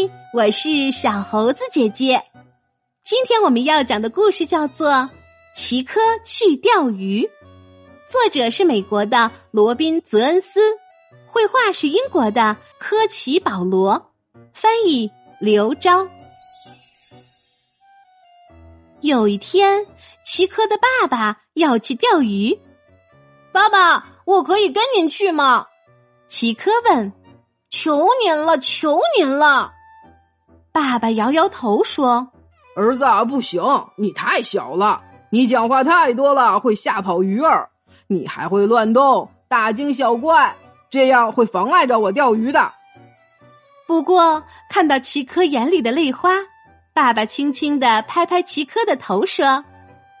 嘿，我是小猴子姐姐。今天我们要讲的故事叫做《奇科去钓鱼》，作者是美国的罗宾·泽恩斯，绘画是英国的科奇·保罗，翻译刘钊。有一天，奇科的爸爸要去钓鱼。爸爸，我可以跟您去吗？奇科问。求您了，求您了！爸爸摇摇头说：“儿子，不行，你太小了，你讲话太多了，会吓跑鱼儿。你还会乱动，大惊小怪，这样会妨碍着我钓鱼的。”不过看到齐科眼里的泪花，爸爸轻轻的拍拍齐科的头说：“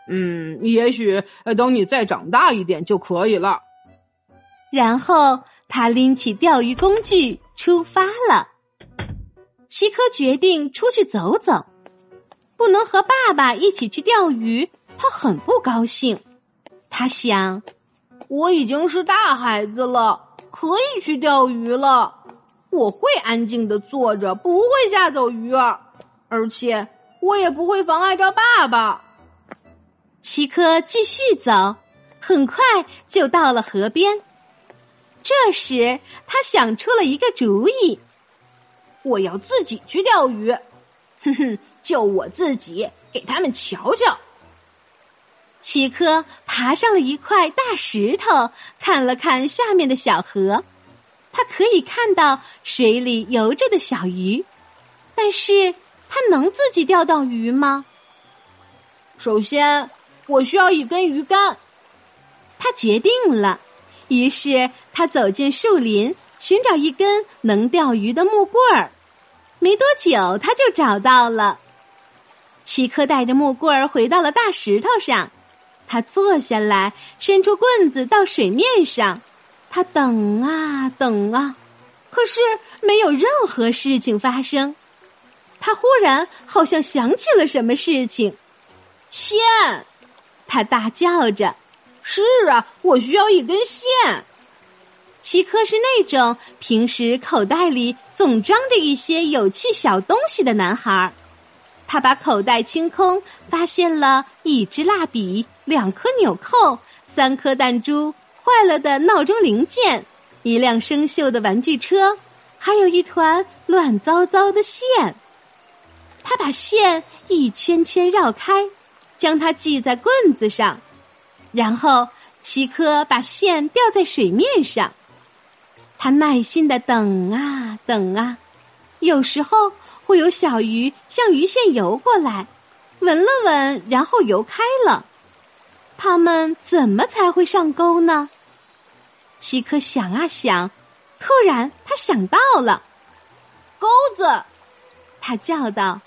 嗯，也许等你再长大一点就可以了。”然后。他拎起钓鱼工具出发了。奇科决定出去走走，不能和爸爸一起去钓鱼，他很不高兴。他想，我已经是大孩子了，可以去钓鱼了。我会安静的坐着，不会吓走鱼儿，而且我也不会妨碍着爸爸。奇科继续走，很快就到了河边。这时，他想出了一个主意：我要自己去钓鱼，哼哼，就我自己给他们瞧瞧。奇科爬上了一块大石头，看了看下面的小河，他可以看到水里游着的小鱼，但是他能自己钓到鱼吗？首先，我需要一根鱼竿。他决定了。于是他走进树林，寻找一根能钓鱼的木棍儿。没多久，他就找到了。奇科带着木棍儿回到了大石头上，他坐下来，伸出棍子到水面上。他等啊等啊，可是没有任何事情发生。他忽然好像想起了什么事情，线！他大叫着。是啊，我需要一根线。奇科是那种平时口袋里总装着一些有趣小东西的男孩。他把口袋清空，发现了一支蜡笔、两颗纽扣、三颗弹珠、坏了的闹钟零件、一辆生锈的玩具车，还有一团乱糟糟的线。他把线一圈圈绕开，将它系在棍子上。然后，奇科把线吊在水面上，他耐心的等啊等啊，有时候会有小鱼向鱼线游过来，闻了闻，然后游开了。他们怎么才会上钩呢？奇科想啊想，突然他想到了钩子，他叫道：“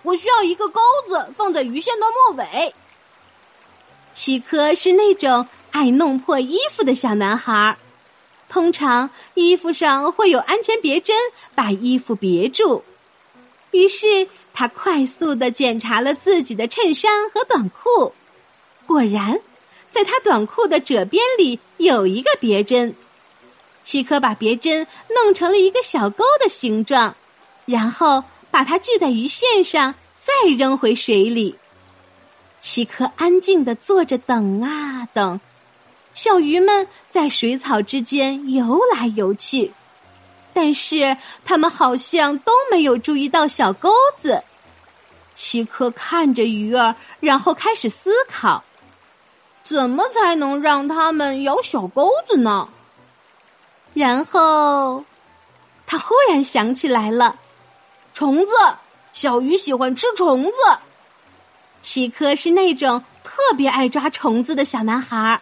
我需要一个钩子，放在鱼线的末尾。”奇科是那种爱弄破衣服的小男孩，通常衣服上会有安全别针把衣服别住。于是他快速的检查了自己的衬衫和短裤，果然，在他短裤的褶边里有一个别针。奇科把别针弄成了一个小钩的形状，然后把它系在鱼线上，再扔回水里。奇科安静的坐着等啊等，小鱼们在水草之间游来游去，但是他们好像都没有注意到小钩子。奇科看着鱼儿，然后开始思考：怎么才能让它们咬小钩子呢？然后，他忽然想起来了：虫子，小鱼喜欢吃虫子。奇科是那种特别爱抓虫子的小男孩，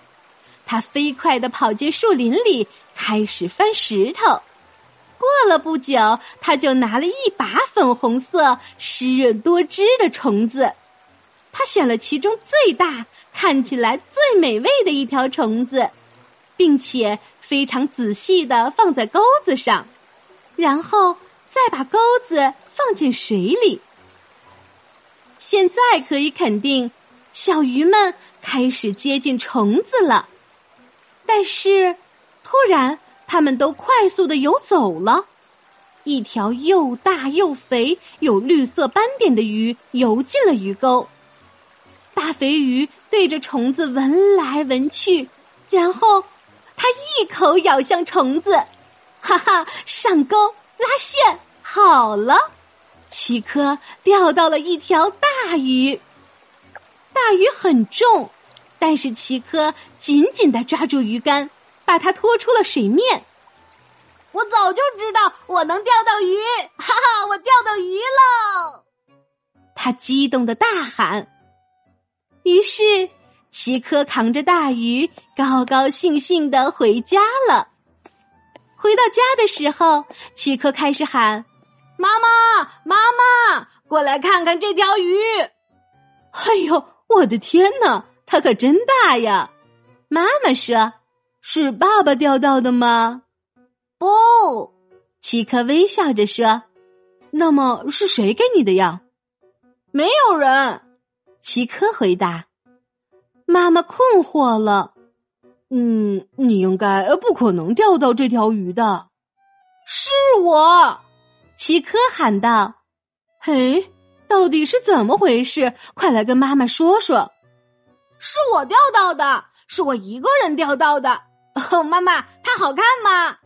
他飞快的跑进树林里，开始翻石头。过了不久，他就拿了一把粉红色、湿润多汁的虫子。他选了其中最大、看起来最美味的一条虫子，并且非常仔细的放在钩子上，然后再把钩子放进水里。现在可以肯定，小鱼们开始接近虫子了。但是，突然，它们都快速的游走了。一条又大又肥、有绿色斑点的鱼游进了鱼钩。大肥鱼对着虫子闻来闻去，然后它一口咬向虫子，哈哈，上钩拉线，好了，奇科钓到了一条大鱼。大鱼很重，但是奇科紧紧的抓住鱼竿，把它拖出了水面。我早就知道我能钓到鱼，哈哈！我钓到鱼喽！他激动的大喊。于是，奇科扛着大鱼，高高兴兴的回家了。回到家的时候，奇科开始喊：“妈妈，妈妈，过来看看这条鱼！”哎呦，我的天哪，它可真大呀！妈妈说：“是爸爸钓到的吗？”不，奇科微笑着说：“那么是谁给你的呀？”没有人。奇科回答。妈妈困惑了：“嗯，你应该不可能钓到这条鱼的。”是我，奇科喊道：“嘿，到底是怎么回事？快来跟妈妈说说。”是我钓到的，是我一个人钓到的。哦，妈妈，它好看吗？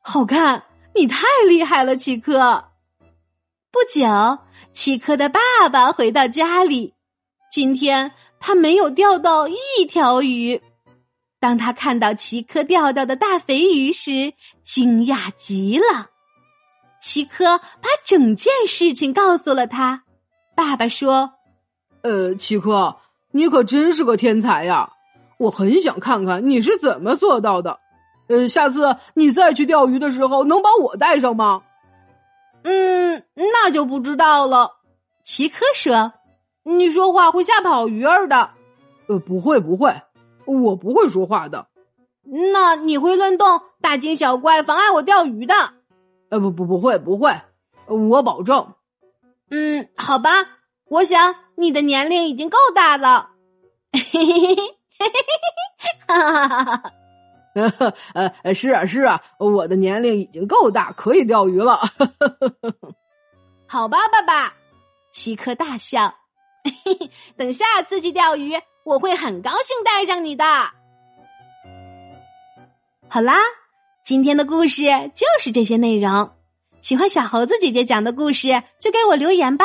好看，你太厉害了，奇科。不久，奇科的爸爸回到家里。今天他没有钓到一条鱼。当他看到奇科钓到的大肥鱼时，惊讶极了。奇科把整件事情告诉了他。爸爸说：“呃，奇科，你可真是个天才呀！我很想看看你是怎么做到的。”呃，下次你再去钓鱼的时候，能把我带上吗？嗯，那就不知道了。奇科说：“你说话会吓跑鱼儿的。”呃，不会不会，我不会说话的。那你会乱动大惊小怪，妨碍我钓鱼的？呃，不不不会不会，我保证。嗯，好吧，我想你的年龄已经够大了。嘿嘿嘿嘿嘿嘿嘿，哈哈哈哈哈。呃，是啊，是啊，我的年龄已经够大，可以钓鱼了。好吧，爸爸，奇克大笑。等下次去钓鱼，我会很高兴带上你的。好啦，今天的故事就是这些内容。喜欢小猴子姐姐讲的故事，就给我留言吧。